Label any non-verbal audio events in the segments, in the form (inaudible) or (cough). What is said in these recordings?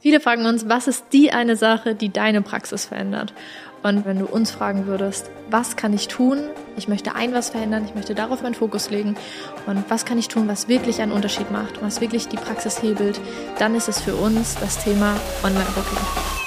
Viele fragen uns, was ist die eine Sache, die deine Praxis verändert? Und wenn du uns fragen würdest, was kann ich tun? Ich möchte ein was verändern, ich möchte darauf meinen Fokus legen. Und was kann ich tun, was wirklich einen Unterschied macht, was wirklich die Praxis hebelt, dann ist es für uns das Thema Online-Booking.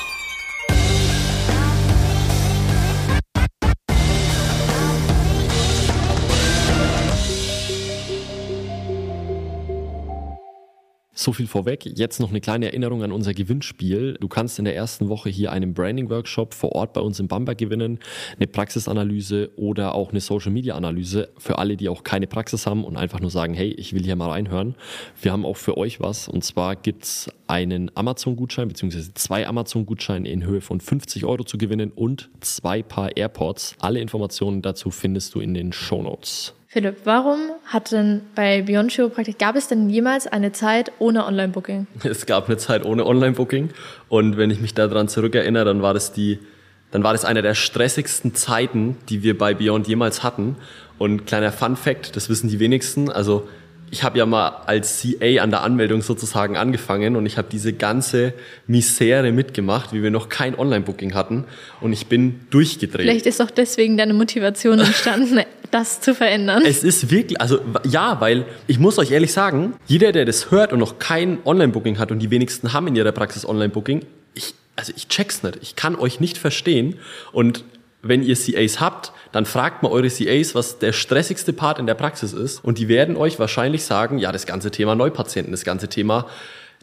So viel vorweg. Jetzt noch eine kleine Erinnerung an unser Gewinnspiel. Du kannst in der ersten Woche hier einen Branding-Workshop vor Ort bei uns in Bamberg gewinnen, eine Praxisanalyse oder auch eine Social-Media-Analyse für alle, die auch keine Praxis haben und einfach nur sagen, hey, ich will hier mal reinhören. Wir haben auch für euch was und zwar gibt's einen Amazon-Gutschein beziehungsweise zwei Amazon-Gutscheine in Höhe von 50 Euro zu gewinnen und zwei Paar AirPods. Alle Informationen dazu findest du in den Show Notes. Philipp, warum hat denn bei Beyond Chiropraktik, gab es denn jemals eine Zeit ohne Online-Booking? (laughs) Es gab eine Zeit ohne Online-Booking und wenn ich mich daran zurückerinnere, dann war das die, dann war das eine der stressigsten Zeiten, die wir bei Beyond jemals hatten. Und kleiner Fun Fact, das wissen die wenigsten, also ich habe ja mal als CA an der Anmeldung sozusagen angefangen und ich habe diese ganze Misere mitgemacht, wie wir noch kein Online-Booking hatten und ich bin durchgedreht. Vielleicht ist auch deswegen deine Motivation (laughs) entstanden, das zu verändern. Es ist wirklich, also ja, weil ich muss euch ehrlich sagen, jeder, der das hört und noch kein Online-Booking hat und die wenigsten haben in ihrer Praxis Online-Booking, ich, also ich check's nicht. Ich kann euch nicht verstehen und wenn ihr CAs habt, dann fragt mal eure CAs, was der stressigste Part in der Praxis ist. Und die werden euch wahrscheinlich sagen, ja, das ganze Thema Neupatienten, das ganze Thema,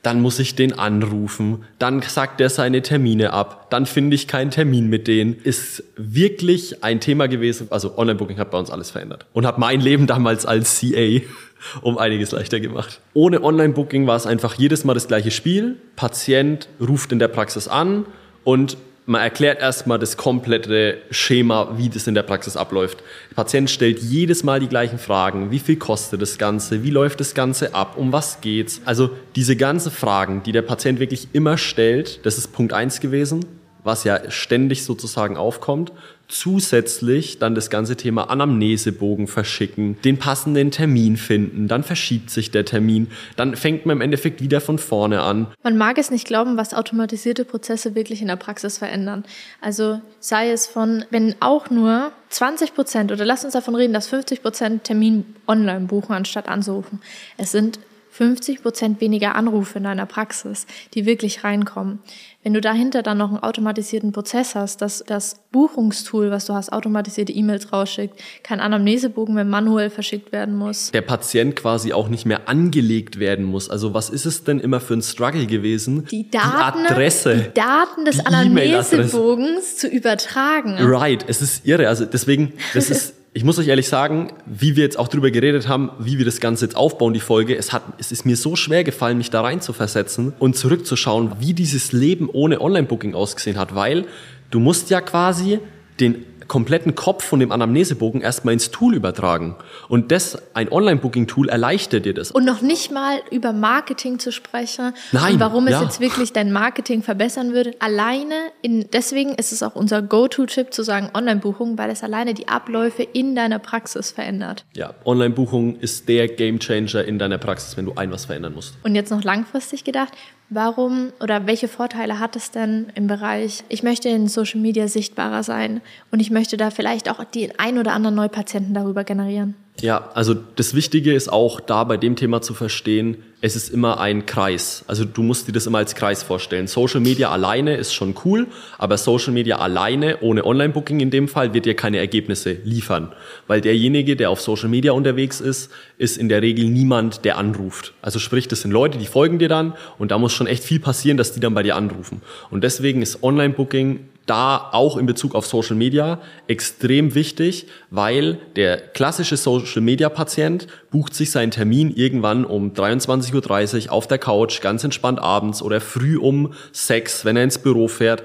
dann muss ich den anrufen, dann sagt er seine Termine ab, dann finde ich keinen Termin mit denen. Ist wirklich ein Thema gewesen. Also Online-Booking hat bei uns alles verändert. Und hat mein Leben damals als CA (laughs) um einiges leichter gemacht. Ohne Online-Booking war es einfach jedes Mal das gleiche Spiel. Patient ruft in der Praxis an und man erklärt erstmal das komplette Schema, wie das in der Praxis abläuft. Der Patient stellt jedes Mal die gleichen Fragen. Wie viel kostet das Ganze? Wie läuft das Ganze ab? Um was geht's? Also diese ganzen Fragen, die der Patient wirklich immer stellt, das ist Punkt eins gewesen, was ja ständig sozusagen aufkommt zusätzlich dann das ganze Thema Anamnesebogen verschicken, den passenden Termin finden, dann verschiebt sich der Termin, dann fängt man im Endeffekt wieder von vorne an. Man mag es nicht glauben, was automatisierte Prozesse wirklich in der Praxis verändern. Also sei es von, wenn auch nur 20 Prozent oder lass uns davon reden, dass 50 Prozent Termin online buchen, anstatt anzurufen. Es sind 50 Prozent weniger Anrufe in deiner Praxis, die wirklich reinkommen. Wenn du dahinter dann noch einen automatisierten Prozess hast, dass das Buchungstool, was du hast, automatisierte E-Mails rausschickt, kein Anamnesebogen mehr manuell verschickt werden muss. Der Patient quasi auch nicht mehr angelegt werden muss. Also was ist es denn immer für ein Struggle gewesen? Die Daten, die Adresse, die Daten des die Anamnesebogens zu übertragen. Right, es ist irre. Also deswegen, das ist (laughs) ich muss euch ehrlich sagen, wie wir jetzt auch drüber geredet haben, wie wir das Ganze jetzt aufbauen, die Folge, es hat, es ist mir so schwer gefallen, mich da rein zu versetzen und zurückzuschauen, wie dieses Leben ohne Online-Booking ausgesehen hat, weil du musst ja quasi den kompletten Kopf von dem Anamnesebogen erstmal ins Tool übertragen. Und das, ein Online-Booking-Tool erleichtert dir das. Und noch nicht mal über Marketing zu sprechen Nein, und warum es ja. jetzt wirklich dein Marketing verbessern würde. Alleine, in, deswegen ist es auch unser Go-To-Chip zu sagen Online-Buchung, weil es alleine die Abläufe in deiner Praxis verändert. Ja, Online-Buchung ist der Game-Changer in deiner Praxis, wenn du ein was verändern musst. Und jetzt noch langfristig gedacht, Warum oder welche Vorteile hat es denn im Bereich, ich möchte in Social Media sichtbarer sein und ich möchte da vielleicht auch die ein oder anderen Neupatienten darüber generieren? Ja, also das Wichtige ist auch da bei dem Thema zu verstehen, es ist immer ein Kreis. Also du musst dir das immer als Kreis vorstellen. Social Media alleine ist schon cool, aber Social Media alleine, ohne Online-Booking in dem Fall, wird dir keine Ergebnisse liefern. Weil derjenige, der auf Social Media unterwegs ist, ist in der Regel niemand, der anruft. Also sprich, das sind Leute, die folgen dir dann und da muss schon echt viel passieren, dass die dann bei dir anrufen. Und deswegen ist Online-Booking da auch in Bezug auf Social Media extrem wichtig, weil der klassische Social Media Patient bucht sich seinen Termin irgendwann um 23.30 Uhr auf der Couch, ganz entspannt abends oder früh um sechs, wenn er ins Büro fährt.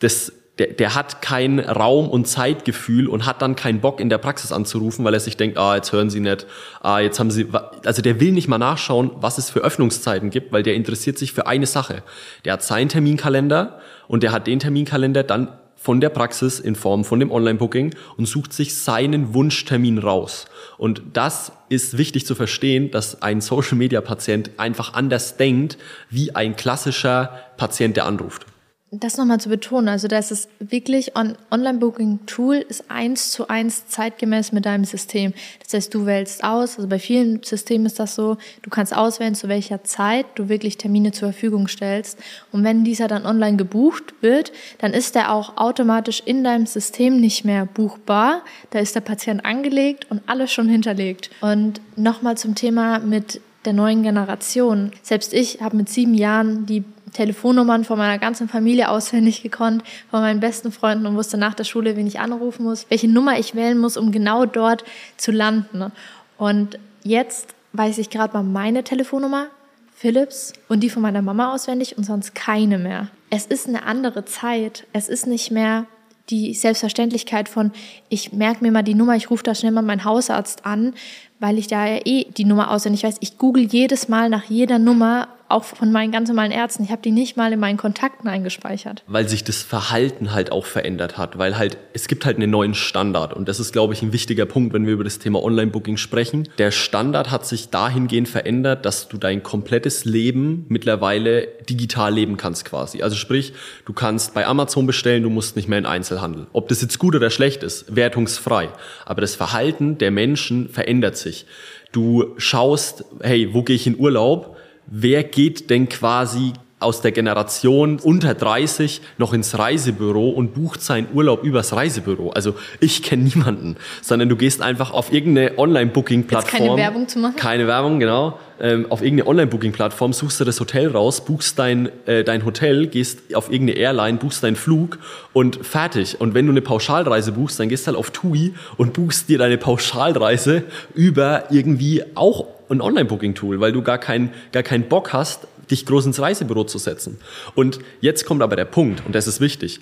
Das der, der hat kein Raum- und Zeitgefühl und hat dann keinen Bock in der Praxis anzurufen, weil er sich denkt, ah, jetzt hören sie nicht, ah, jetzt haben sie, also der will nicht mal nachschauen, was es für Öffnungszeiten gibt, weil der interessiert sich für eine Sache. Der hat seinen Terminkalender und der hat den Terminkalender dann von der Praxis in Form von dem Online-Booking und sucht sich seinen Wunschtermin raus. Und das ist wichtig zu verstehen, dass ein Social-Media-Patient einfach anders denkt wie ein klassischer Patient, der anruft das nochmal zu betonen, also das ist wirklich on Online-Booking-Tool ist eins zu eins zeitgemäß mit deinem System. Das heißt, du wählst aus, also bei vielen Systemen ist das so, du kannst auswählen, zu welcher Zeit du wirklich Termine zur Verfügung stellst. Und wenn dieser dann online gebucht wird, dann ist der auch automatisch in deinem System nicht mehr buchbar. Da ist der Patient angelegt und alles schon hinterlegt. Und nochmal zum Thema mit der neuen Generation. Selbst ich habe mit sieben Jahren die Telefonnummern von meiner ganzen Familie auswendig gekonnt, von meinen besten Freunden und wusste nach der Schule, wen ich anrufen muss, welche Nummer ich wählen muss, um genau dort zu landen. Und jetzt weiß ich gerade mal meine Telefonnummer, Philips und die von meiner Mama auswendig und sonst keine mehr. Es ist eine andere Zeit. Es ist nicht mehr die Selbstverständlichkeit von, ich merke mir mal die Nummer, ich rufe da schnell mal meinen Hausarzt an, weil ich da ja eh die Nummer auswendig weiß. Ich google jedes Mal nach jeder Nummer, auch von meinen ganz normalen Ärzten. Ich habe die nicht mal in meinen Kontakten eingespeichert. Weil sich das Verhalten halt auch verändert hat, weil halt es gibt halt einen neuen Standard und das ist glaube ich ein wichtiger Punkt, wenn wir über das Thema Online Booking sprechen. Der Standard hat sich dahingehend verändert, dass du dein komplettes Leben mittlerweile digital leben kannst quasi. Also sprich, du kannst bei Amazon bestellen, du musst nicht mehr in Einzelhandel. Ob das jetzt gut oder schlecht ist, wertungsfrei, aber das Verhalten der Menschen verändert sich. Du schaust, hey, wo gehe ich in Urlaub? wer geht denn quasi aus der Generation unter 30 noch ins Reisebüro und bucht seinen Urlaub übers Reisebüro. Also ich kenne niemanden, sondern du gehst einfach auf irgendeine Online-Booking-Plattform. Keine Werbung zu machen? Keine Werbung, genau. Ähm, auf irgendeine Online-Booking-Plattform, suchst du das Hotel raus, buchst dein, äh, dein Hotel, gehst auf irgendeine Airline, buchst deinen Flug und fertig. Und wenn du eine Pauschalreise buchst, dann gehst du halt auf TUI und buchst dir deine Pauschalreise über irgendwie auch ein Online-Booking-Tool, weil du gar, kein, gar keinen Bock hast, dich groß ins Reisebüro zu setzen. Und jetzt kommt aber der Punkt, und das ist wichtig.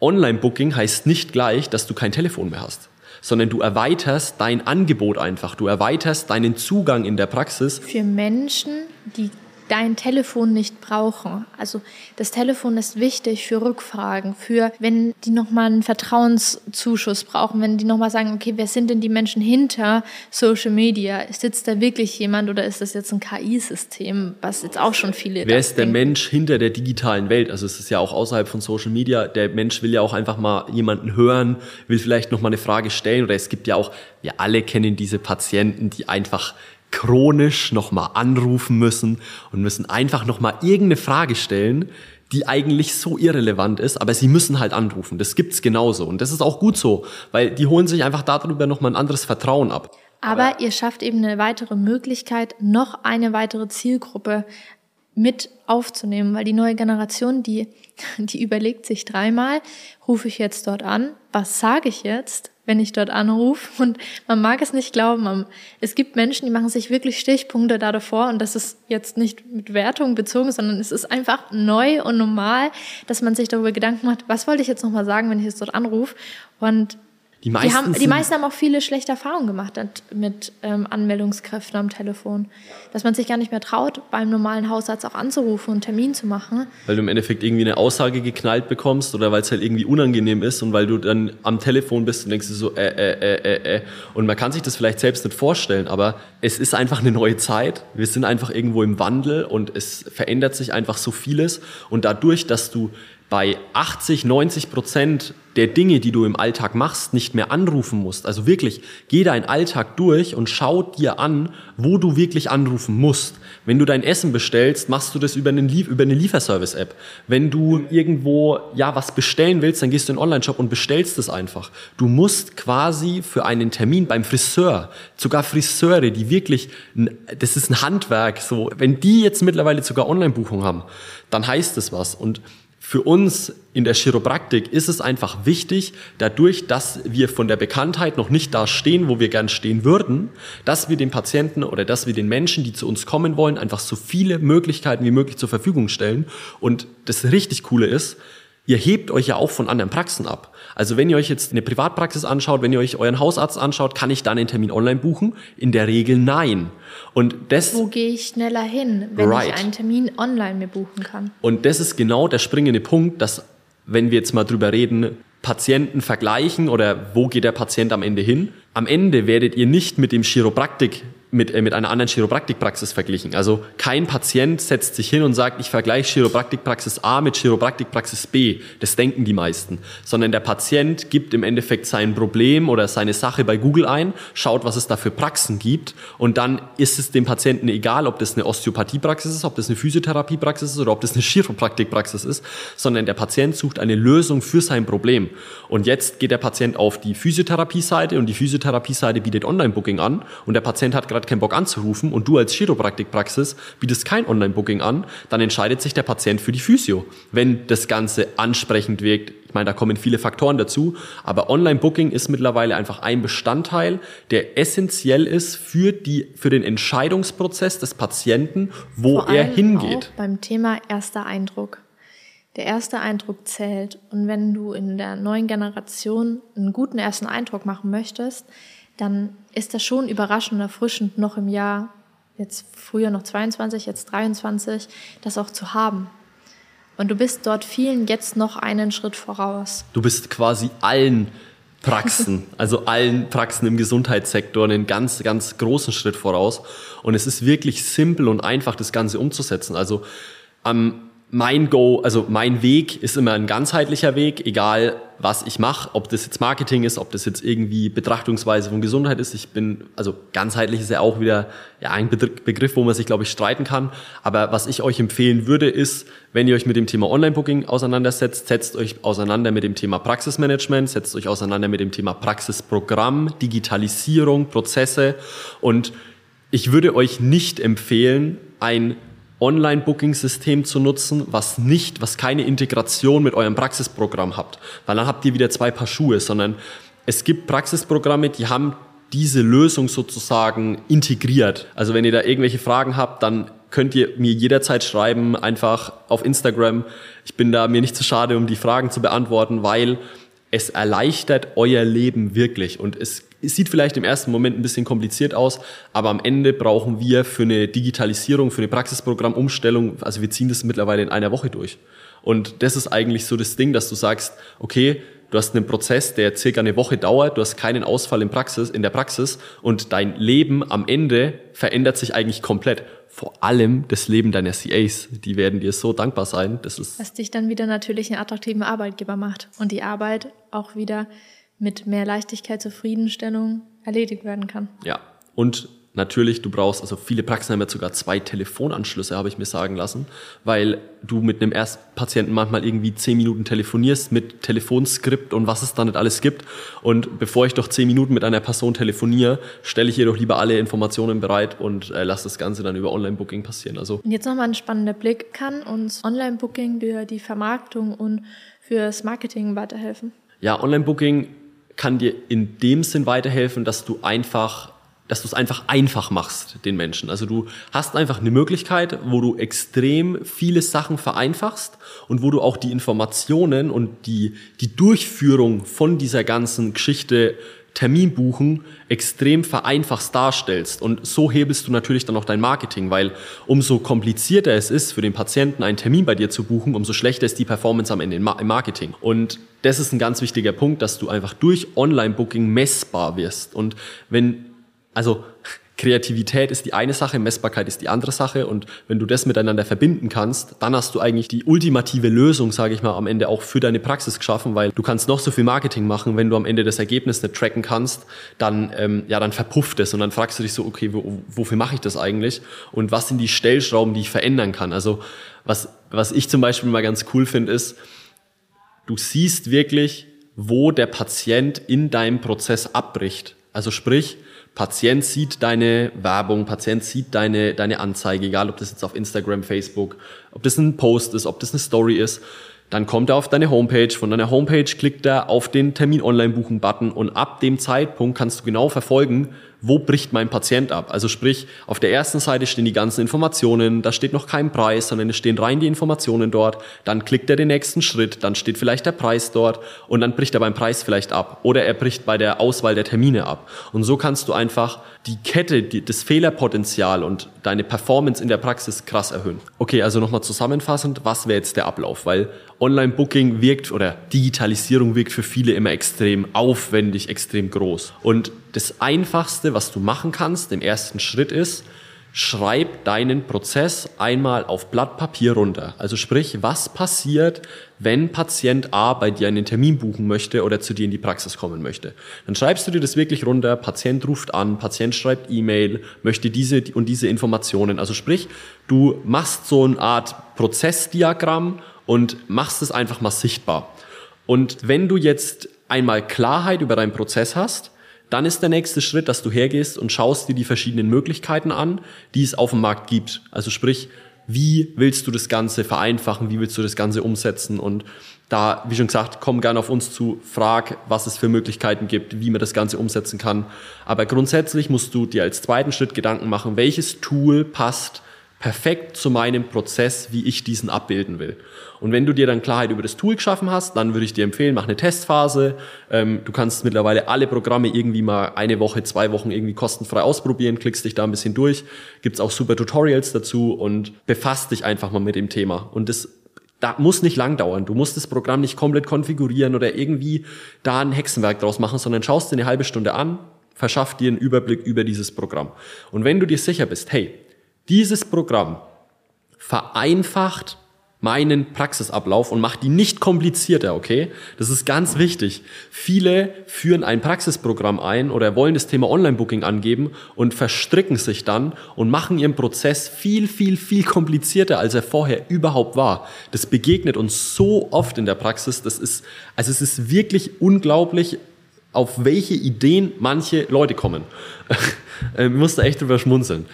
Online-Booking heißt nicht gleich, dass du kein Telefon mehr hast sondern du erweiterst dein Angebot einfach, du erweiterst deinen Zugang in der Praxis. Für Menschen, die dein Telefon nicht brauchen. Also das Telefon ist wichtig für Rückfragen, für wenn die nochmal einen Vertrauenszuschuss brauchen, wenn die nochmal sagen, okay, wer sind denn die Menschen hinter Social Media? Sitzt da wirklich jemand oder ist das jetzt ein KI-System, was jetzt auch schon viele... Wer ist der Mensch hinter der digitalen Welt? Also es ist ja auch außerhalb von Social Media, der Mensch will ja auch einfach mal jemanden hören, will vielleicht nochmal eine Frage stellen oder es gibt ja auch, wir alle kennen diese Patienten, die einfach chronisch nochmal anrufen müssen und müssen einfach nochmal irgendeine Frage stellen, die eigentlich so irrelevant ist, aber sie müssen halt anrufen. Das gibt's genauso und das ist auch gut so, weil die holen sich einfach darüber nochmal ein anderes Vertrauen ab. Aber, aber ihr schafft eben eine weitere Möglichkeit, noch eine weitere Zielgruppe mit aufzunehmen, weil die neue Generation, die, (laughs) die überlegt sich dreimal, rufe ich jetzt dort an, was sage ich jetzt wenn ich dort anrufe. Und man mag es nicht glauben. Es gibt Menschen, die machen sich wirklich Stichpunkte da davor. Und das ist jetzt nicht mit Wertung bezogen, sondern es ist einfach neu und normal, dass man sich darüber Gedanken macht, was wollte ich jetzt nochmal sagen, wenn ich jetzt dort anrufe. Und die meisten, die, haben, die meisten haben auch viele schlechte Erfahrungen gemacht mit ähm, Anmeldungskräften am Telefon. Dass man sich gar nicht mehr traut, beim normalen Hausarzt auch anzurufen und einen Termin zu machen. Weil du im Endeffekt irgendwie eine Aussage geknallt bekommst oder weil es halt irgendwie unangenehm ist und weil du dann am Telefon bist und denkst du so, äh, äh, äh, äh, äh. Und man kann sich das vielleicht selbst nicht vorstellen, aber es ist einfach eine neue Zeit. Wir sind einfach irgendwo im Wandel und es verändert sich einfach so vieles. Und dadurch, dass du bei 80, 90 Prozent der Dinge, die du im Alltag machst, nicht mehr anrufen musst. Also wirklich, geh deinen Alltag durch und schau dir an, wo du wirklich anrufen musst. Wenn du dein Essen bestellst, machst du das über, einen, über eine Lieferservice-App. Wenn du irgendwo, ja, was bestellen willst, dann gehst du in den Online-Shop und bestellst es einfach. Du musst quasi für einen Termin beim Friseur, sogar Friseure, die wirklich, das ist ein Handwerk, so, wenn die jetzt mittlerweile sogar Online-Buchung haben, dann heißt das was. Und für uns in der Chiropraktik ist es einfach wichtig, dadurch, dass wir von der Bekanntheit noch nicht da stehen, wo wir gern stehen würden, dass wir den Patienten oder dass wir den Menschen, die zu uns kommen wollen, einfach so viele Möglichkeiten wie möglich zur Verfügung stellen. Und das richtig Coole ist, ihr hebt euch ja auch von anderen Praxen ab. Also wenn ihr euch jetzt eine Privatpraxis anschaut, wenn ihr euch euren Hausarzt anschaut, kann ich dann den Termin online buchen? In der Regel nein. Und das, Wo gehe ich schneller hin, wenn right. ich einen Termin online mir buchen kann? Und das ist genau der springende Punkt, dass wenn wir jetzt mal drüber reden, Patienten vergleichen oder wo geht der Patient am Ende hin? Am Ende werdet ihr nicht mit dem Chiropraktik mit, äh, mit einer anderen Chiropraktikpraxis verglichen. Also kein Patient setzt sich hin und sagt, ich vergleiche Chiropraktikpraxis A mit Chiropraktikpraxis B. Das denken die meisten. Sondern der Patient gibt im Endeffekt sein Problem oder seine Sache bei Google ein, schaut, was es da für Praxen gibt und dann ist es dem Patienten egal, ob das eine Osteopathiepraxis ist, ob das eine Physiotherapiepraxis ist oder ob das eine Chiropraktikpraxis ist, sondern der Patient sucht eine Lösung für sein Problem. Und jetzt geht der Patient auf die Physiotherapie-Seite und die Physiotherapie-Seite bietet Online-Booking an und der Patient hat gerade gerade keinen Bock anzurufen und du als Chiropraktikpraxis bietest kein Online-Booking an, dann entscheidet sich der Patient für die Physio. Wenn das Ganze ansprechend wirkt, ich meine, da kommen viele Faktoren dazu, aber Online-Booking ist mittlerweile einfach ein Bestandteil, der essentiell ist für, die, für den Entscheidungsprozess des Patienten, wo Vor er hingeht. Auch beim Thema erster Eindruck. Der erste Eindruck zählt. Und wenn du in der neuen Generation einen guten ersten Eindruck machen möchtest, dann ist das schon überraschend und erfrischend, noch im Jahr, jetzt früher noch 22, jetzt 23, das auch zu haben. Und du bist dort vielen jetzt noch einen Schritt voraus. Du bist quasi allen Praxen, (laughs) also allen Praxen im Gesundheitssektor einen ganz, ganz großen Schritt voraus. Und es ist wirklich simpel und einfach, das Ganze umzusetzen. Also am mein Go, also mein Weg ist immer ein ganzheitlicher Weg, egal was ich mache, ob das jetzt Marketing ist, ob das jetzt irgendwie Betrachtungsweise von Gesundheit ist. Ich bin, also ganzheitlich ist ja auch wieder ja, ein Begriff, wo man sich, glaube ich, streiten kann. Aber was ich euch empfehlen würde, ist, wenn ihr euch mit dem Thema Online-Booking auseinandersetzt, setzt euch auseinander mit dem Thema Praxismanagement, setzt euch auseinander mit dem Thema Praxisprogramm, Digitalisierung, Prozesse und ich würde euch nicht empfehlen, ein Online-Booking-System zu nutzen, was nicht, was keine Integration mit eurem Praxisprogramm habt. Weil dann habt ihr wieder zwei Paar Schuhe, sondern es gibt Praxisprogramme, die haben diese Lösung sozusagen integriert. Also wenn ihr da irgendwelche Fragen habt, dann könnt ihr mir jederzeit schreiben, einfach auf Instagram. Ich bin da mir nicht zu schade, um die Fragen zu beantworten, weil es erleichtert euer Leben wirklich. Und es es sieht vielleicht im ersten Moment ein bisschen kompliziert aus, aber am Ende brauchen wir für eine Digitalisierung, für eine Praxisprogrammumstellung, also wir ziehen das mittlerweile in einer Woche durch. Und das ist eigentlich so das Ding, dass du sagst, okay, du hast einen Prozess, der circa eine Woche dauert, du hast keinen Ausfall in, Praxis, in der Praxis und dein Leben am Ende verändert sich eigentlich komplett. Vor allem das Leben deiner CAs, die werden dir so dankbar sein. Das ist Was dich dann wieder natürlich einen attraktiven Arbeitgeber macht und die Arbeit auch wieder mit mehr Leichtigkeit, Zufriedenstellung erledigt werden kann. Ja, und natürlich, du brauchst, also viele Praxen haben jetzt sogar zwei Telefonanschlüsse, habe ich mir sagen lassen, weil du mit einem Erstpatienten manchmal irgendwie zehn Minuten telefonierst mit Telefonskript und was es da nicht alles gibt. Und bevor ich doch zehn Minuten mit einer Person telefoniere, stelle ich ihr doch lieber alle Informationen bereit und äh, lasse das Ganze dann über Online-Booking passieren. Also und jetzt nochmal ein spannender Blick. Kann uns Online-Booking für die Vermarktung und fürs Marketing weiterhelfen? Ja, Online-Booking kann dir in dem Sinn weiterhelfen, dass du einfach dass du es einfach einfach machst den Menschen. Also du hast einfach eine Möglichkeit, wo du extrem viele Sachen vereinfachst und wo du auch die Informationen und die, die Durchführung von dieser ganzen Geschichte Termin buchen extrem vereinfacht darstellst. Und so hebelst du natürlich dann auch dein Marketing, weil umso komplizierter es ist für den Patienten, einen Termin bei dir zu buchen, umso schlechter ist die Performance am Ende im Marketing. Und das ist ein ganz wichtiger Punkt, dass du einfach durch Online-Booking messbar wirst. Und wenn, also Kreativität ist die eine Sache, Messbarkeit ist die andere Sache und wenn du das miteinander verbinden kannst, dann hast du eigentlich die ultimative Lösung, sage ich mal, am Ende auch für deine Praxis geschaffen, weil du kannst noch so viel Marketing machen, wenn du am Ende das Ergebnis nicht tracken kannst, dann ähm, ja dann verpufft es und dann fragst du dich so, okay, wo, wofür mache ich das eigentlich und was sind die Stellschrauben, die ich verändern kann? Also was was ich zum Beispiel mal ganz cool finde, ist, du siehst wirklich, wo der Patient in deinem Prozess abbricht. Also sprich, Patient sieht deine Werbung, Patient sieht deine, deine Anzeige, egal ob das jetzt auf Instagram, Facebook, ob das ein Post ist, ob das eine Story ist. Dann kommt er auf deine Homepage. Von deiner Homepage klickt er auf den Termin online buchen Button und ab dem Zeitpunkt kannst du genau verfolgen, wo bricht mein Patient ab? Also sprich, auf der ersten Seite stehen die ganzen Informationen, da steht noch kein Preis, sondern es stehen rein die Informationen dort, dann klickt er den nächsten Schritt, dann steht vielleicht der Preis dort und dann bricht er beim Preis vielleicht ab oder er bricht bei der Auswahl der Termine ab. Und so kannst du einfach die Kette, die, das Fehlerpotenzial und deine Performance in der Praxis krass erhöhen. Okay, also nochmal zusammenfassend, was wäre jetzt der Ablauf? Weil Online-Booking wirkt oder Digitalisierung wirkt für viele immer extrem aufwendig, extrem groß. Und das Einfachste, was du machen kannst im ersten Schritt ist, schreib deinen Prozess einmal auf Blatt Papier runter. Also sprich, was passiert, wenn Patient A bei dir einen Termin buchen möchte oder zu dir in die Praxis kommen möchte. Dann schreibst du dir das wirklich runter, Patient ruft an, Patient schreibt E-Mail, möchte diese und diese Informationen. Also sprich, du machst so eine Art Prozessdiagramm und machst es einfach mal sichtbar. Und wenn du jetzt einmal Klarheit über deinen Prozess hast, dann ist der nächste Schritt, dass du hergehst und schaust dir die verschiedenen Möglichkeiten an, die es auf dem Markt gibt. Also sprich, wie willst du das Ganze vereinfachen, wie willst du das Ganze umsetzen und da, wie schon gesagt, komm gerne auf uns zu, frag, was es für Möglichkeiten gibt, wie man das Ganze umsetzen kann. Aber grundsätzlich musst du dir als zweiten Schritt Gedanken machen, welches Tool passt perfekt zu meinem Prozess, wie ich diesen abbilden will. Und wenn du dir dann Klarheit über das Tool geschaffen hast, dann würde ich dir empfehlen, mach eine Testphase. Ähm, du kannst mittlerweile alle Programme irgendwie mal eine Woche, zwei Wochen irgendwie kostenfrei ausprobieren, klickst dich da ein bisschen durch, gibt's auch super Tutorials dazu und befasst dich einfach mal mit dem Thema. Und das da muss nicht lang dauern. Du musst das Programm nicht komplett konfigurieren oder irgendwie da ein Hexenwerk draus machen, sondern schaust dir eine halbe Stunde an, verschafft dir einen Überblick über dieses Programm. Und wenn du dir sicher bist, hey, dieses Programm vereinfacht meinen Praxisablauf und macht die nicht komplizierter, okay? Das ist ganz wichtig. Viele führen ein Praxisprogramm ein oder wollen das Thema Online-Booking angeben und verstricken sich dann und machen ihren Prozess viel, viel, viel komplizierter, als er vorher überhaupt war. Das begegnet uns so oft in der Praxis. Das ist, also es ist wirklich unglaublich, auf welche Ideen manche Leute kommen. (laughs) ich musste echt drüber schmunzeln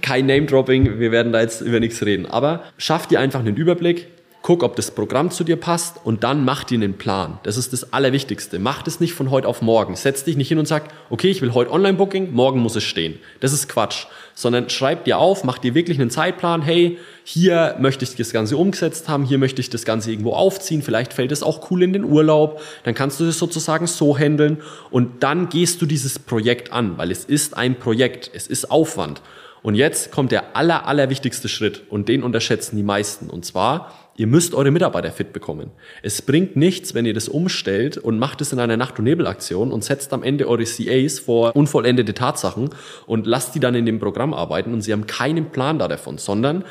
kein Name-Dropping, wir werden da jetzt über nichts reden. Aber schaff dir einfach einen Überblick, guck, ob das Programm zu dir passt und dann mach dir einen Plan. Das ist das Allerwichtigste. Mach das nicht von heute auf morgen. Setz dich nicht hin und sag, okay, ich will heute Online-Booking, morgen muss es stehen. Das ist Quatsch. Sondern schreib dir auf, mach dir wirklich einen Zeitplan, hey, hier möchte ich das Ganze umgesetzt haben, hier möchte ich das Ganze irgendwo aufziehen, vielleicht fällt es auch cool in den Urlaub, dann kannst du das sozusagen so handeln und dann gehst du dieses Projekt an, weil es ist ein Projekt, es ist Aufwand. Und jetzt kommt der aller, aller wichtigste Schritt und den unterschätzen die meisten. Und zwar, ihr müsst eure Mitarbeiter fit bekommen. Es bringt nichts, wenn ihr das umstellt und macht es in einer Nacht- und Nebelaktion und setzt am Ende eure CAs vor unvollendete Tatsachen und lasst die dann in dem Programm arbeiten und sie haben keinen Plan da davon, sondern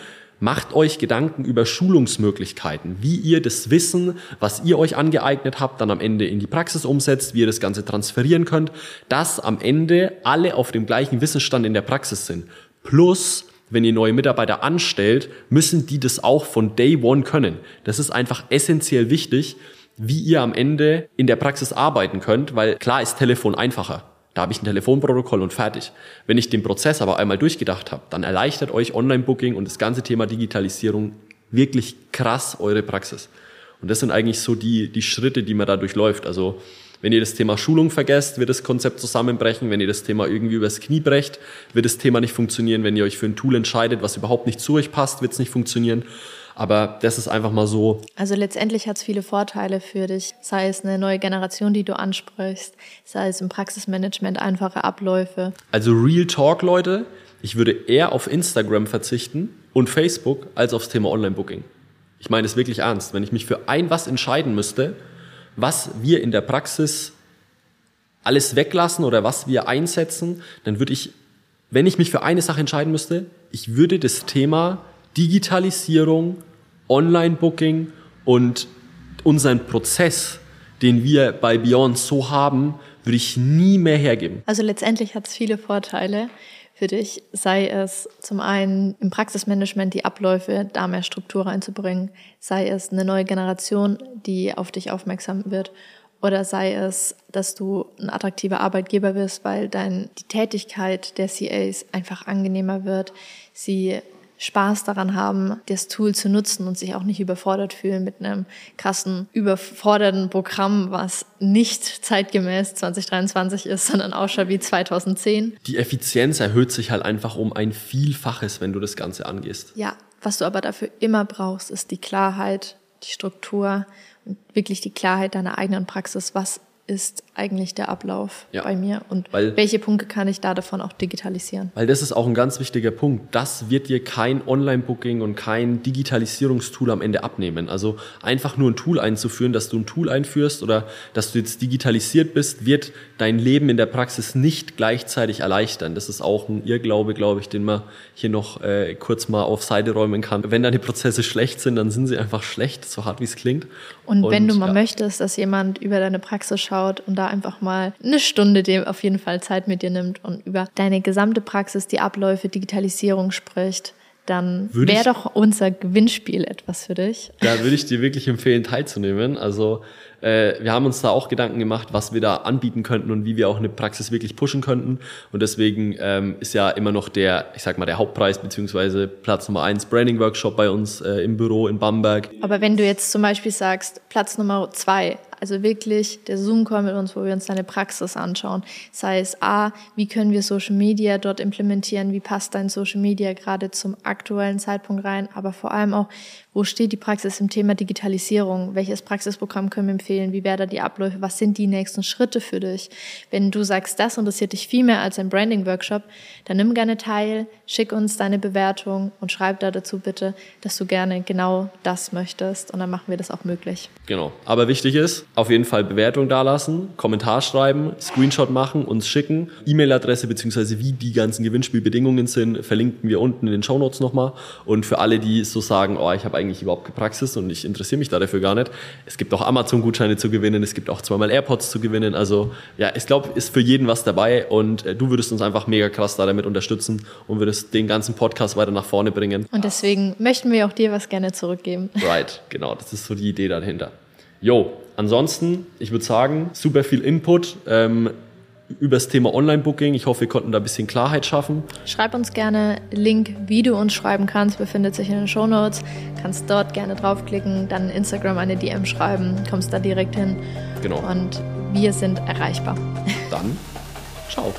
Macht euch Gedanken über Schulungsmöglichkeiten, wie ihr das Wissen, was ihr euch angeeignet habt, dann am Ende in die Praxis umsetzt, wie ihr das Ganze transferieren könnt, dass am Ende alle auf dem gleichen Wissensstand in der Praxis sind. Plus, wenn ihr neue Mitarbeiter anstellt, müssen die das auch von Day One können. Das ist einfach essentiell wichtig, wie ihr am Ende in der Praxis arbeiten könnt, weil klar ist Telefon einfacher. Da habe ich ein Telefonprotokoll und fertig. Wenn ich den Prozess aber einmal durchgedacht habe, dann erleichtert euch Online-Booking und das ganze Thema Digitalisierung wirklich krass eure Praxis. Und das sind eigentlich so die, die Schritte, die man da durchläuft. Also wenn ihr das Thema Schulung vergesst, wird das Konzept zusammenbrechen. Wenn ihr das Thema irgendwie übers Knie brecht, wird das Thema nicht funktionieren. Wenn ihr euch für ein Tool entscheidet, was überhaupt nicht zu euch passt, wird es nicht funktionieren. Aber das ist einfach mal so. Also letztendlich hat es viele Vorteile für dich, sei es eine neue Generation, die du ansprichst, sei es im Praxismanagement einfache Abläufe. Also Real Talk, Leute, ich würde eher auf Instagram verzichten und Facebook als aufs Thema Online-Booking. Ich meine es wirklich ernst. Wenn ich mich für ein was entscheiden müsste, was wir in der Praxis alles weglassen oder was wir einsetzen, dann würde ich, wenn ich mich für eine Sache entscheiden müsste, ich würde das Thema Digitalisierung, Online-Booking und unseren Prozess, den wir bei Beyond so haben, würde ich nie mehr hergeben. Also letztendlich hat es viele Vorteile für dich, sei es zum einen im Praxismanagement die Abläufe, da mehr Struktur reinzubringen, sei es eine neue Generation, die auf dich aufmerksam wird, oder sei es, dass du ein attraktiver Arbeitgeber wirst, weil dein, die Tätigkeit der CAs einfach angenehmer wird, sie Spaß daran haben, das Tool zu nutzen und sich auch nicht überfordert fühlen mit einem krassen, überforderten Programm, was nicht zeitgemäß 2023 ist, sondern ausschaut wie 2010. Die Effizienz erhöht sich halt einfach um ein Vielfaches, wenn du das Ganze angehst. Ja, was du aber dafür immer brauchst, ist die Klarheit, die Struktur und wirklich die Klarheit deiner eigenen Praxis. Was ist eigentlich der Ablauf ja. bei mir und weil, welche Punkte kann ich da davon auch digitalisieren? Weil das ist auch ein ganz wichtiger Punkt. Das wird dir kein Online-Booking und kein Digitalisierungstool am Ende abnehmen. Also einfach nur ein Tool einzuführen, dass du ein Tool einführst oder dass du jetzt digitalisiert bist, wird dein Leben in der Praxis nicht gleichzeitig erleichtern. Das ist auch ein Irrglaube, glaube ich, den man hier noch äh, kurz mal auf Seite räumen kann. Wenn deine Prozesse schlecht sind, dann sind sie einfach schlecht, so hart wie es klingt. Und, und wenn du mal ja. möchtest, dass jemand über deine Praxis schaut und da einfach mal eine Stunde dem auf jeden Fall Zeit mit dir nimmt und über deine gesamte Praxis, die Abläufe, Digitalisierung spricht, dann wäre doch unser Gewinnspiel etwas für dich. Da würde ich dir wirklich empfehlen, teilzunehmen. Also äh, wir haben uns da auch Gedanken gemacht, was wir da anbieten könnten und wie wir auch eine Praxis wirklich pushen könnten. Und deswegen ähm, ist ja immer noch der, ich sag mal, der Hauptpreis beziehungsweise Platz Nummer eins Branding Workshop bei uns äh, im Büro in Bamberg. Aber wenn du jetzt zum Beispiel sagst, Platz Nummer zwei also wirklich der Zoom-Call mit uns, wo wir uns deine Praxis anschauen. Sei es A, wie können wir Social Media dort implementieren, wie passt dein Social Media gerade zum aktuellen Zeitpunkt rein, aber vor allem auch, wo steht die Praxis im Thema Digitalisierung? Welches Praxisprogramm können wir empfehlen? Wie werden die Abläufe? Was sind die nächsten Schritte für dich? Wenn du sagst, das interessiert dich viel mehr als ein Branding-Workshop, dann nimm gerne teil, schick uns deine Bewertung und schreib da dazu bitte, dass du gerne genau das möchtest und dann machen wir das auch möglich. Genau. Aber wichtig ist, auf jeden Fall Bewertung dalassen, Kommentar schreiben, Screenshot machen, uns schicken, E-Mail-Adresse beziehungsweise wie die ganzen Gewinnspielbedingungen sind, verlinken wir unten in den Show Notes nochmal. Und für alle, die so sagen, oh, ich habe eigentlich überhaupt keine Praxis und ich interessiere mich da dafür gar nicht. Es gibt auch Amazon-Gutscheine zu gewinnen, es gibt auch zweimal AirPods zu gewinnen. Also ja, ich glaube, ist für jeden was dabei und äh, du würdest uns einfach mega krass da damit unterstützen und würdest den ganzen Podcast weiter nach vorne bringen. Und deswegen möchten wir auch dir was gerne zurückgeben. (laughs) Right, genau, das ist so die Idee dahinter. Jo, ansonsten, ich würde sagen, super viel Input. Ähm, über das Thema Online-Booking. Ich hoffe, wir konnten da ein bisschen Klarheit schaffen. Schreib uns gerne Link, wie du uns schreiben kannst, befindet sich in den Show Notes. Kannst dort gerne draufklicken, dann Instagram eine DM schreiben, kommst da direkt hin. Genau. Und wir sind erreichbar. Dann, (laughs) ciao.